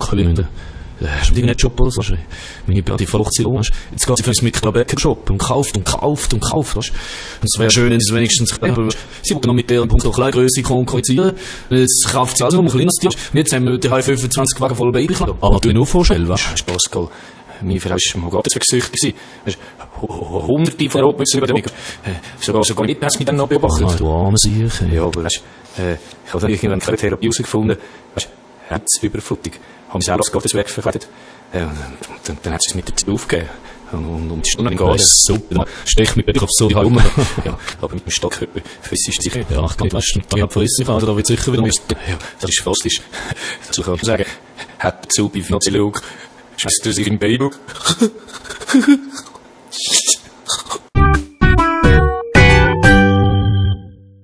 Sachen müssen. Äh, Hast du einen Job oder so? Meine Beate verlocht sie um. Jetzt geht sie für einen Mikrobecker Shop und kauft und kauft und kauft. Weisst du? Und es wäre schön, wenn sie wenigstens, aber sie wollten noch mit der Punkt Kleingröße konkurrieren. Jetzt kauft sie also noch ein kleines Tier. Und Jetzt haben wir die 25 Wagen voll Babykleider. Aber du nur vorstellen, was? Weisst du, Pascal, meine Frau war mal süchtig. Hu- Hunderte von Robotern über den Mikro. Äh, Sogar, sogar nicht du mich dann noch beobachtet. Ah, du arme Sieg. Ja, aber weißt, äh, ich habe dann irgendwann keine Therapie herausgefunden. Weißt, Herzüberflutung. Haben sie auch als Gotteswerk verkleidet. Äh, und, und, dann hat sie es mit der Zeit aufgegeben. Und, und, die Stunde Ja, gegangen. super. Stech mit auf so die Halme. ja, aber mit dem Stockkörper physisch sicher. Ja, ich glaube, weißt du, da hat verrissen sich, also da wird sicher wieder mehr. Ja, das ist fast. Das kann man sagen. Hat zu bei Nazi-Lug. Schmeißt du sich im Baybook.